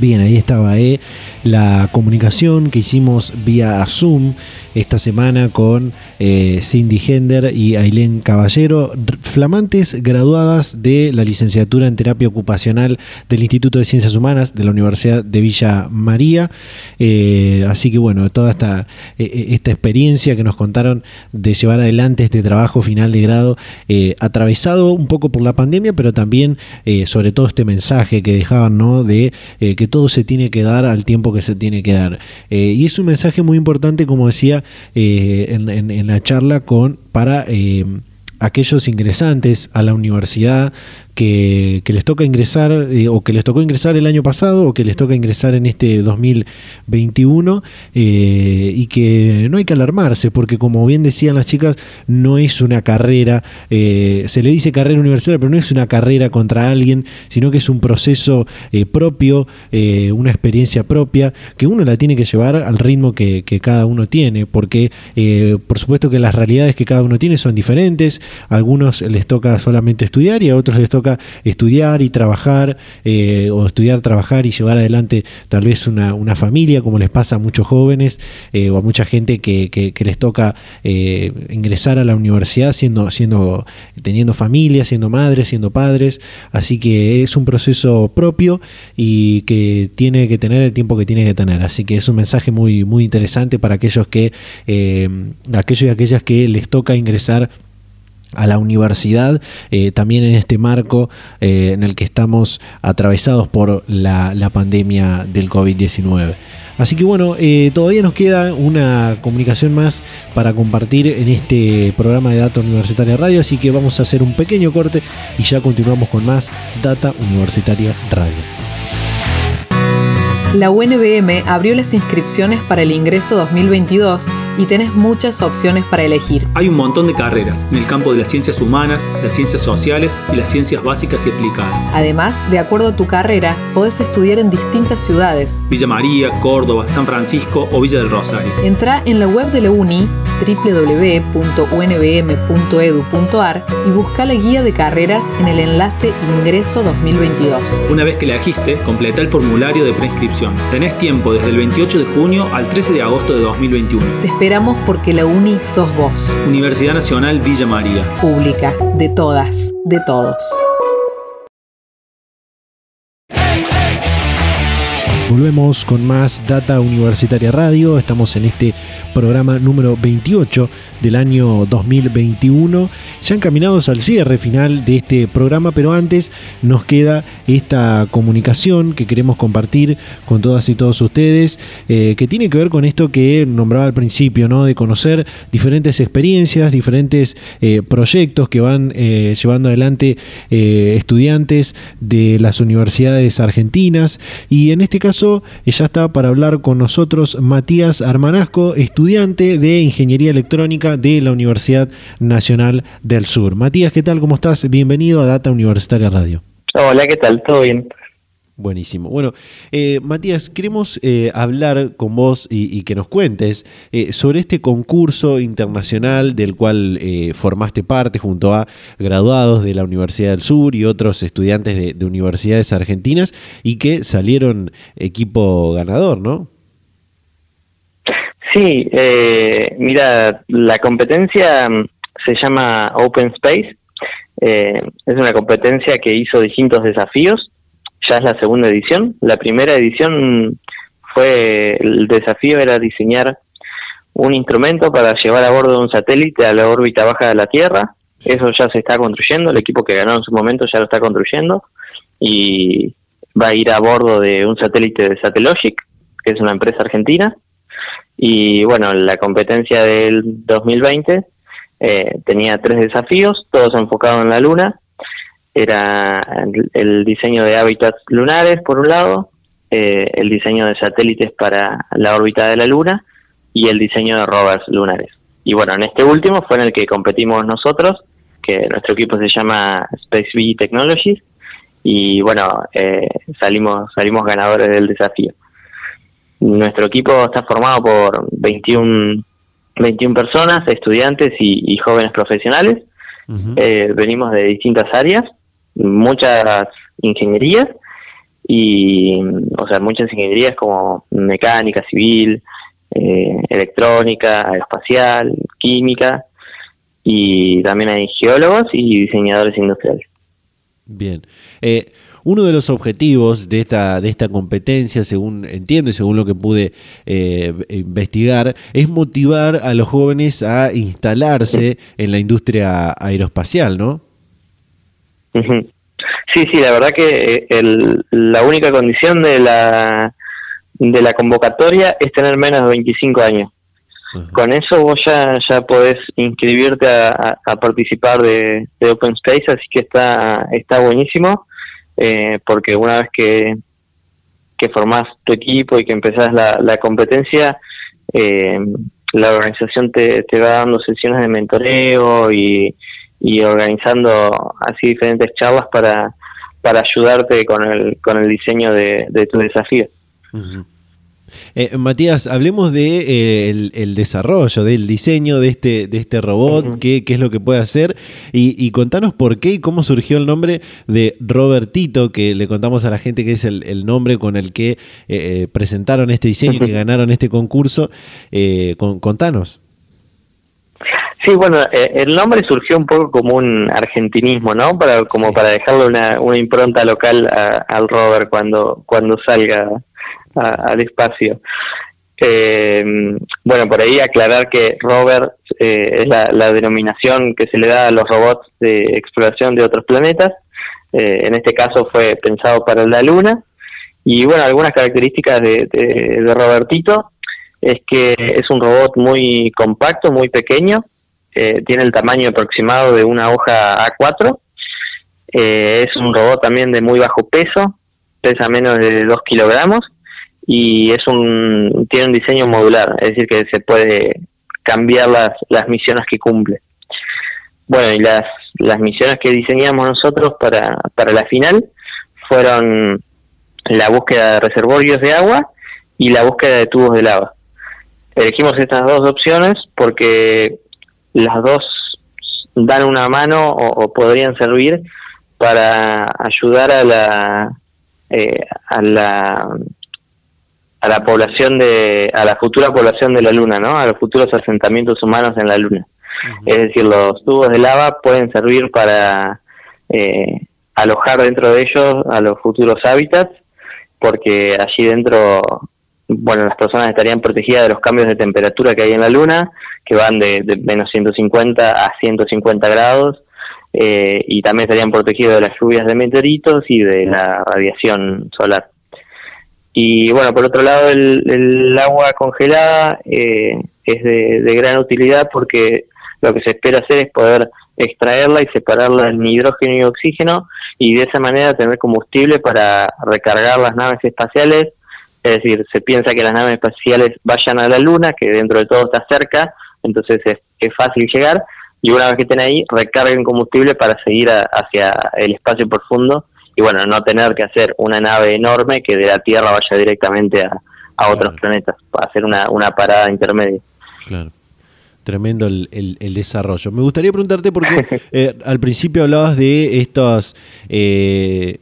Speaker 2: Bien, ahí estaba eh, la comunicación que hicimos vía Zoom esta semana con eh, Cindy Hender y Ailén Caballero, flamantes graduadas de la licenciatura en terapia ocupacional del Instituto de Ciencias Humanas de la Universidad de Villa María. Eh, así que bueno, toda esta, esta experiencia que nos contaron de llevar adelante este trabajo final de grado, atravesado un poco por la pandemia, pero también sobre todo este mensaje que dejaban, ¿no? De que todo se tiene que dar al tiempo que se tiene que dar. y es un mensaje muy importante, como decía, eh, en, la charla con para eh, aquellos ingresantes a la universidad que, les toca ingresar eh, o que les tocó ingresar el año pasado o que les toca ingresar en este 2021 eh, y que no hay que alarmarse porque como bien decían las chicas no es una carrera eh, se le dice carrera universitaria pero no es una carrera contra alguien sino que es un proceso propio una experiencia propia que uno la tiene que llevar al ritmo que, que cada uno tiene porque por supuesto que las realidades que cada uno tiene son diferentes a algunos les toca solamente estudiar y a otros les toca estudiar y trabajar, eh, o estudiar, trabajar y llevar adelante tal vez una, familia, como les pasa a muchos jóvenes eh, o a mucha gente que, les toca eh, ingresar a la universidad siendo, siendo, teniendo familia, siendo madres, siendo padres. Así que es un proceso propio y que tiene que tener el tiempo que tiene que tener. Así que es un mensaje muy, muy interesante para aquellos que, aquellos y aquellas que les toca ingresar a la universidad, eh, también en este marco eh, en el que estamos atravesados por la, la pandemia del COVID-19. Así que bueno, eh, todavía nos queda una comunicación más para compartir en este programa de Data Universitaria Radio, así que vamos a hacer un pequeño corte y ya continuamos con más Data Universitaria Radio.
Speaker 5: La UNBM abrió las inscripciones para el ingreso 2022 y tenés muchas opciones para elegir.
Speaker 6: Hay un montón de carreras en el campo de las ciencias humanas, las ciencias sociales y las ciencias básicas y aplicadas.
Speaker 5: Además, de acuerdo a tu carrera, podés estudiar en distintas ciudades.
Speaker 6: Villa María, Córdoba, San Francisco o Villa del Rosario.
Speaker 5: Entra en la web de la UNI www.unbm.edu.ar y busca la guía de carreras en el enlace Ingreso 2022.
Speaker 6: Una vez que la elegiste, completa el formulario de preinscripción. Tenés tiempo desde el 28 de junio al 13 de agosto de 2021.
Speaker 5: Te esperamos porque la UNI sos vos.
Speaker 6: Universidad Nacional Villa María.
Speaker 5: Pública, de todas, de todos.
Speaker 2: Volvemos con más Data Universitaria Radio. Estamos en este programa número 28 del año 2021. Ya encaminados al cierre final de este programa, pero antes nos queda esta comunicación que queremos compartir con todas y todos ustedes, eh, que tiene que ver con esto que nombraba al principio, ¿no? De conocer diferentes experiencias, diferentes eh, proyectos que van eh, llevando adelante estudiantes de las universidades argentinas. Y en este caso, ya está para hablar con nosotros Matías Armanasco, estudiante de Ingeniería Electrónica de la Universidad Nacional del Sur. Matías, ¿qué tal? ¿Cómo estás? Bienvenido a Data Universitaria Radio.
Speaker 7: Hola, ¿qué tal? ¿Todo bien?
Speaker 2: Buenísimo. Bueno, eh, Matías, queremos eh, hablar con vos y, que nos cuentes eh, sobre este concurso internacional del cual formaste parte junto a graduados de la Universidad del Sur y otros estudiantes de, de universidades argentinas y que salieron equipo ganador, ¿no?
Speaker 7: Sí, mira, la competencia mm, se llama Open Space. es una competencia que hizo distintos desafíos ya es la segunda edición. La primera edición fue, el desafío era diseñar un instrumento para llevar a bordo un satélite a la órbita baja de la Tierra. Eso ya se está construyendo, el equipo que ganó en su momento ya lo está construyendo y va a ir a bordo de un satélite de Satellogic, que es una empresa argentina. Y bueno, la competencia del 2020 eh, tenía tres desafíos, todos enfocados en la Luna era el, diseño de hábitats lunares, por un lado, eh, el diseño de satélites para la órbita de la Luna y el diseño de rovers lunares. Y bueno, en este último fue en el que competimos nosotros, que nuestro equipo se llama Space V Technologies, y bueno, eh, salimos, salimos ganadores del desafío. Nuestro equipo está formado por 21, 21 personas, estudiantes y, jóvenes profesionales. Eh, venimos de distintas áreas muchas ingenierías y, o sea, muchas ingenierías como mecánica, civil, eh, electrónica, aeroespacial, química y también hay geólogos y diseñadores industriales.
Speaker 2: Bien. Eh, uno de los objetivos de esta, de esta competencia, según entiendo y según lo que pude eh, investigar, es motivar a los jóvenes a instalarse en la industria aeroespacial, ¿no?
Speaker 7: Sí, sí, la verdad que eh, la única condición de la, de la convocatoria es tener menos de 25 años. Con eso vos ya, ya podés inscribirte a, participar de, Open Space, así que está, está buenísimo, eh, porque una vez que, que formás tu equipo y que empezás la, la competencia, eh, la organización te, te va dando sesiones de mentoreo y, y organizando así diferentes charlas para, para ayudarte con el, con el diseño de, de tu desafío.
Speaker 2: Eh, Matías, hablemos de eh, el, desarrollo, del diseño de este, de este robot, qué, es lo que puede hacer, y, contanos por qué y cómo surgió el nombre de Robertito, que le contamos a la gente que es el, nombre con el que eh, presentaron este diseño, y que ganaron este concurso. contanos.
Speaker 7: Sí, bueno, eh, el nombre surgió un poco como un argentinismo, ¿no? Para como para dejarle una, una impronta local al rover cuando cuando salga al espacio. Eh, bueno, por ahí aclarar que rover eh, es la, denominación que se le da a los robots de exploración de otros planetas. Eh, en este caso fue pensado para la Luna. Y bueno, algunas características de, de, Robertito es que es un robot muy compacto, muy pequeño, tiene el tamaño aproximado de una hoja A4, es un robot también de muy bajo peso, pesa menos de 2 kilogramos y es un tiene un diseño modular, es decir, que se puede cambiar las, las misiones que cumple. Bueno, y las, las misiones que diseñamos nosotros para, para la final fueron la búsqueda de reservorios de agua y la búsqueda de tubos de lava. Elegimos estas dos opciones porque las dos dan una mano o, podrían servir para ayudar a la, eh, a la a la población de a la futura población de la luna no a los futuros asentamientos humanos en la luna. Es decir los tubos de lava pueden servir para eh, alojar dentro de ellos a los futuros hábitats porque allí dentro bueno las personas estarían protegidas de los cambios de temperatura que hay en la luna que van de, menos 150 a 150 grados eh, y también estarían protegidos de las lluvias de meteoritos y de la radiación solar y bueno, por otro lado, el, agua congelada eh, es de, gran utilidad porque lo que se espera hacer es poder extraerla y separarla en hidrógeno y oxígeno y de esa manera tener combustible para recargar las naves espaciales. Es decir, se piensa que las naves espaciales vayan a la Luna, que dentro de todo está cerca, entonces es, fácil llegar y una vez que estén ahí, recarguen combustible para seguir hacia el espacio profundo y bueno, no tener que hacer una nave enorme que de la Tierra vaya directamente a, a otros planetas, para hacer una, una parada intermedia.
Speaker 2: Claro. Tremendo el, el, desarrollo. Me gustaría preguntarte porque eh, al principio hablabas de estas eh,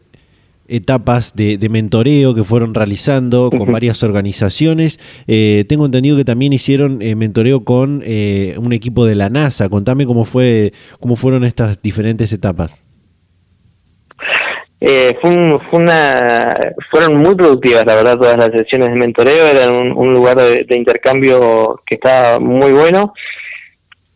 Speaker 2: etapas de, mentoreo que fueron realizando con varias organizaciones. Eh, tengo entendido que también hicieron mentoreo con un equipo de la NASA. Contame cómo fue, cómo fueron estas diferentes etapas.
Speaker 7: Eh, fue, una, fueron muy productivas, la verdad, todas las sesiones de mentoreo, eran un, lugar de, intercambio que estaba muy bueno.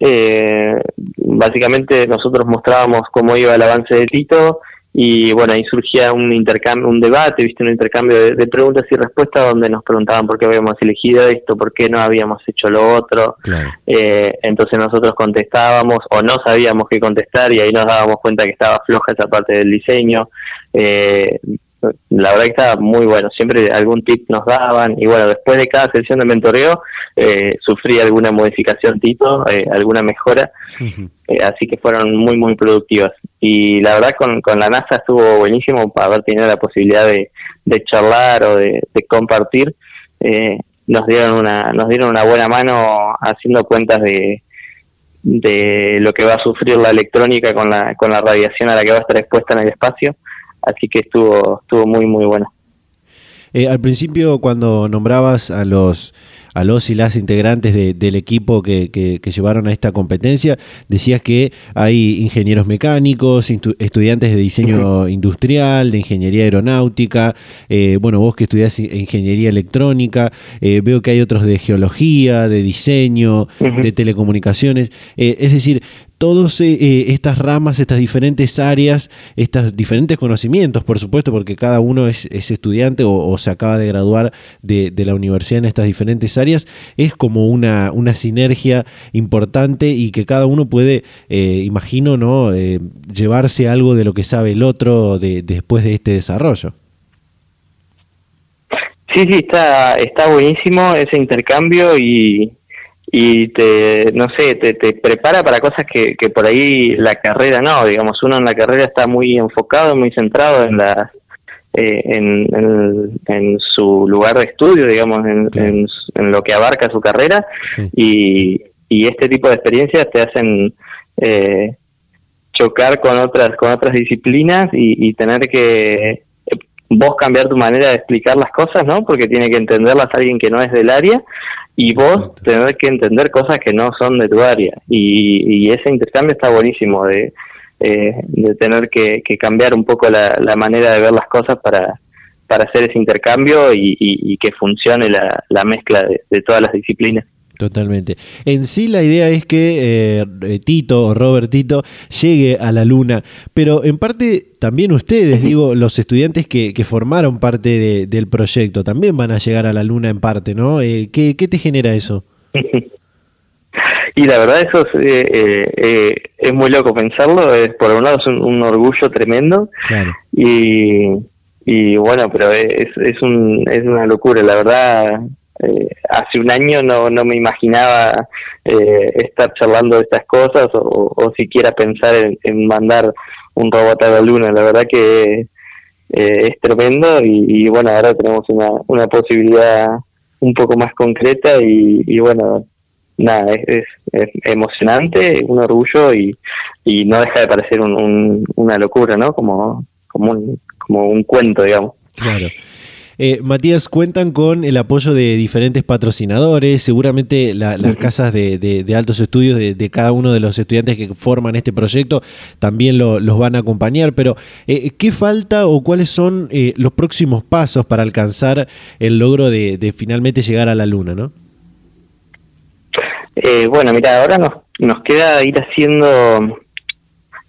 Speaker 7: Eh, básicamente nosotros mostrábamos cómo iba el avance de Tito, y bueno, ahí surgía un intercambio, un debate, viste, un intercambio de, preguntas y respuestas donde nos preguntaban por qué habíamos elegido esto, por qué no habíamos hecho lo otro. Eh, entonces nosotros contestábamos o no sabíamos qué contestar y ahí nos dábamos cuenta que estaba floja esa parte del diseño. Eh, la verdad que estaba muy bueno, siempre algún tip nos daban y bueno, después de cada sesión de mentoreo eh, sufrí alguna modificación Tito, eh, alguna mejora, eh, así que fueron muy muy productivas y la verdad con, con la NASA estuvo buenísimo para haber tenido la posibilidad de, de charlar o de, compartir, nos dieron una nos dieron una buena mano haciendo cuentas de de lo que va a sufrir la electrónica con la, con la radiación a la que va a estar expuesta en el espacio así que estuvo, estuvo muy, muy bueno.
Speaker 2: Eh, al principio, cuando nombrabas a los a los y las integrantes del equipo que, que, llevaron a esta competencia, decías que hay ingenieros mecánicos, estudiantes de diseño industrial, de ingeniería aeronáutica, eh, bueno, vos que estudiás ingeniería electrónica, eh, veo que hay otros de geología, de diseño, de telecomunicaciones, es decir, todas eh, eh, estas ramas, estas diferentes áreas, estos diferentes conocimientos, por supuesto, porque cada uno es, estudiante o, se acaba de graduar de, la universidad en estas diferentes áreas, es como una, una sinergia importante y que cada uno puede, eh, imagino, ¿no? llevarse algo de lo que sabe el otro después de este desarrollo.
Speaker 7: Sí, sí, está, está buenísimo ese intercambio y, y te, no sé, te, te prepara para cosas que, que por ahí la carrera no, digamos, uno en la carrera está muy enfocado, muy centrado en la eh, en, en, su lugar de estudio, digamos, en, en, lo que abarca su carrera y, y este tipo de experiencias te hacen eh, chocar con otras con otras disciplinas y, y tener que eh, vos cambiar tu manera de explicar las cosas, ¿no? Porque tiene que entenderlas alguien que no es del área y vos tenés que entender cosas que no son de tu área. Y, ese intercambio está buenísimo de, eh, de tener que, cambiar un poco la, manera de ver las cosas para, para hacer ese intercambio y, que funcione la, la mezcla de, todas las disciplinas.
Speaker 2: Totalmente. En sí la idea es que eh, Tito o Robert Tito llegue a la luna, pero en parte también ustedes, digo, los estudiantes que, formaron parte del proyecto, también van a llegar a la luna en parte, ¿no? Eh, ¿qué, te genera eso?
Speaker 7: y la verdad eso es, eh, es muy loco pensarlo, es por un lado es un, orgullo tremendo y, y bueno, pero es, es, un, es una locura, la verdad eh, hace un año no, no me imaginaba eh, estar charlando de estas cosas o, siquiera pensar en, mandar un robot a la luna. La verdad que eh, es tremendo y, bueno, ahora tenemos una, una posibilidad un poco más concreta y, bueno, nada, es, es, emocionante, un orgullo y, y no deja de parecer un, una locura, ¿no? Como, como, un, como un cuento, digamos.
Speaker 2: Claro. Eh, Matías, cuentan con el apoyo de diferentes patrocinadores, seguramente las casas de, altos estudios de, cada uno de los estudiantes que forman este proyecto también los van a acompañar, pero eh, ¿qué falta o cuáles son eh, los próximos pasos para alcanzar el logro de, finalmente llegar a la Luna? ¿no?
Speaker 7: bueno, mira, ahora nos, nos queda ir haciendo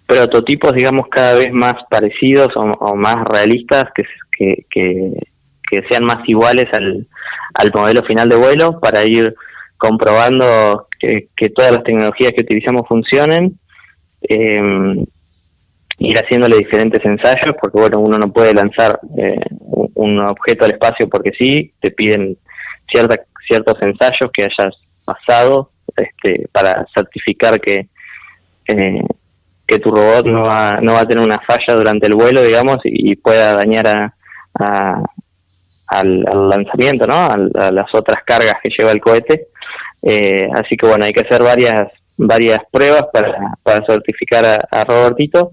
Speaker 7: prototipos, digamos, cada vez más parecidos o, más realistas que, que, que sean más iguales al, al modelo final de vuelo para ir comprobando que, todas las tecnologías que utilizamos funcionen, eh, ir haciéndole diferentes ensayos, porque bueno, uno no puede lanzar eh, un objeto al espacio porque sí, te piden cierta, ciertos ensayos que hayas pasado este, para certificar que, eh, que tu robot no va, no va a tener una falla durante el vuelo, digamos, y, pueda dañar a, al, lanzamiento, ¿no? a las otras cargas que lleva el cohete. Eh, así que bueno, hay que hacer varias varias pruebas para, para certificar a, Robertito.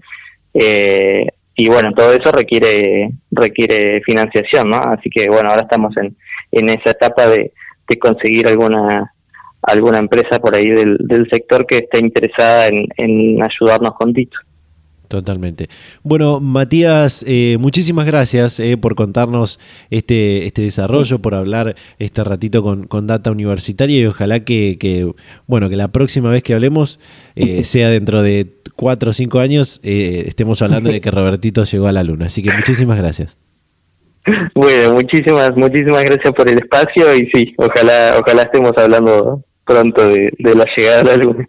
Speaker 7: Eh, y bueno, todo eso requiere requiere financiación, ¿no? Así que bueno, ahora estamos en, en esa etapa de, de conseguir alguna alguna empresa por ahí del, del sector que esté interesada en, en ayudarnos con Tito.
Speaker 2: Totalmente. Bueno, Matías, eh, muchísimas gracias eh, por contarnos este, este desarrollo, por hablar este ratito con, con Data Universitaria y ojalá que, bueno, que la próxima vez que hablemos, eh, sea dentro de cuatro o cinco años, estemos hablando de que Robertito llegó a la luna. Así que muchísimas gracias.
Speaker 7: Bueno, muchísimas, muchísimas gracias por el espacio y sí, ojalá, ojalá estemos hablando pronto de, de la llegada a la luna.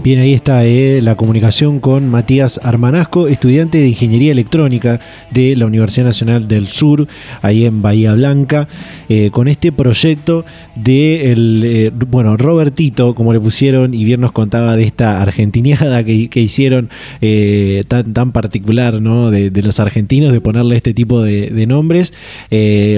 Speaker 2: Bien, ahí está eh, la comunicación con Matías Armanasco, estudiante de Ingeniería Electrónica de la Universidad Nacional del Sur, ahí en Bahía Blanca, eh, con este proyecto de, el, eh, bueno, Robertito, como le pusieron, y bien nos contaba de esta argentiniada que, hicieron tan, tan particular ¿no? De, los argentinos, de ponerle este tipo de, nombres,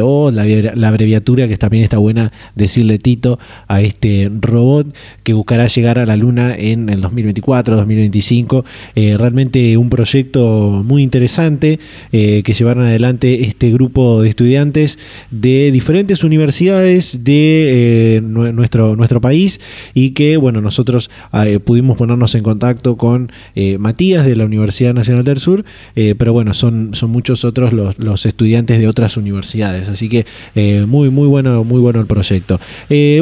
Speaker 2: o la, la abreviatura que también está buena decirle Tito a este robot que buscará llegar a la luna en el 2024, 2025. Eh, realmente un proyecto muy interesante eh, que llevaron adelante este grupo de estudiantes de diferentes universidades de eh, nuestro, nuestro país y que, bueno, nosotros pudimos ponernos en contacto con Matías de la Universidad Nacional del Sur, pero bueno, son, son muchos otros los, los estudiantes de otras universidades. Así que muy, muy bueno, muy bueno el proyecto.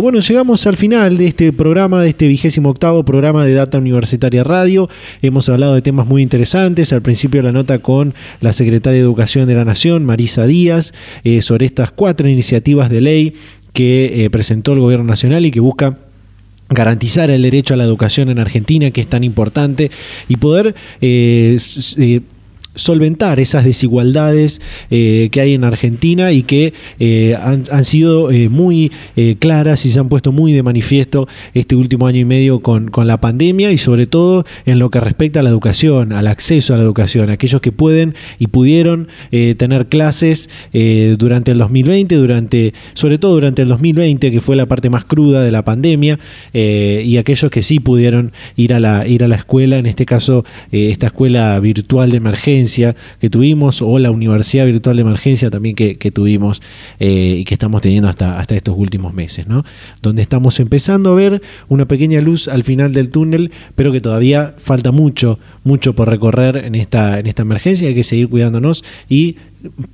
Speaker 2: bueno, llegamos al final de este programa, de este vigésimo octavo programa de Data Universitaria Radio. Hemos hablado de temas muy interesantes. Al principio la nota con la secretaria de Educación de la Nación, Marisa Díaz, eh, sobre estas cuatro iniciativas de ley que eh, presentó el Gobierno Nacional y que busca garantizar el derecho a la educación en Argentina, que es tan importante, y poder eh, solventar esas desigualdades eh, que hay en Argentina y que eh, han, sido eh, muy claras y se han puesto muy de manifiesto este último año y medio con, la pandemia y sobre todo en lo que respecta a la educación, al acceso a la educación, aquellos que pueden y pudieron tener clases durante el 2020, durante, sobre todo durante el 2020, que fue la parte más cruda de la pandemia, y aquellos que sí pudieron ir a la, ir a la escuela, en este caso esta escuela virtual de emergencia, que tuvimos o la Universidad Virtual de Emergencia también que, tuvimos eh, y que estamos teniendo hasta, hasta estos últimos meses, ¿no? Donde estamos empezando a ver una pequeña luz al final del túnel, pero que todavía falta mucho, mucho por recorrer en esta, en esta emergencia, hay que seguir cuidándonos y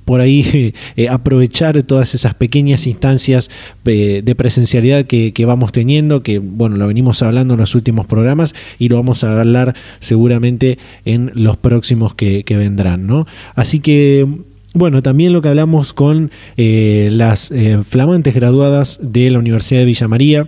Speaker 2: por ahí eh, aprovechar todas esas pequeñas instancias eh, de presencialidad que, vamos teniendo, que bueno, lo venimos hablando en los últimos programas y lo vamos a hablar seguramente en los próximos que, vendrán, ¿no? Así que bueno, también lo que hablamos con eh, las flamantes graduadas de la Universidad de Villa María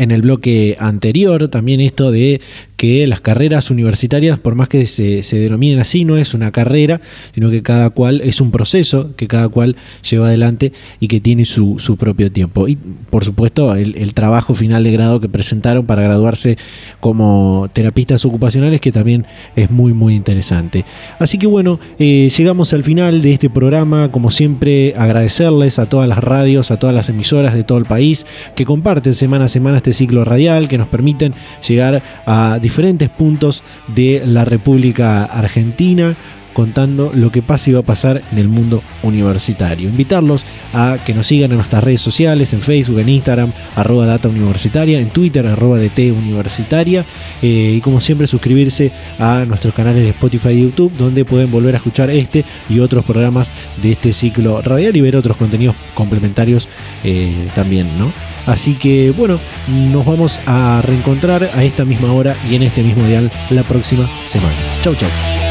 Speaker 2: en el bloque anterior, también esto de que las carreras universitarias, por más que se, se, denominen así, no es una carrera, sino que cada cual es un proceso que cada cual lleva adelante y que tiene su, su propio tiempo. Y por supuesto, el, trabajo final de grado que presentaron para graduarse como terapistas ocupacionales, que también es muy, muy interesante. Así que bueno, eh, llegamos al final de este programa. Como siempre, agradecerles a todas las radios, a todas las emisoras de todo el país que comparten semana a semana este ciclo radial, que nos permiten llegar a diferentes puntos de la República Argentina contando lo que pasa y va a pasar en el mundo universitario. Invitarlos a que nos sigan en nuestras redes sociales, en Facebook, en Instagram, arroba data universitaria, en Twitter, arroba DT universitaria, eh, y como siempre suscribirse a nuestros canales de Spotify y YouTube, donde pueden volver a escuchar este y otros programas de este ciclo radial y ver otros contenidos complementarios eh, también, ¿no? Así que bueno, nos vamos a reencontrar a esta misma hora y en este mismo dial la próxima semana. Chau, chau.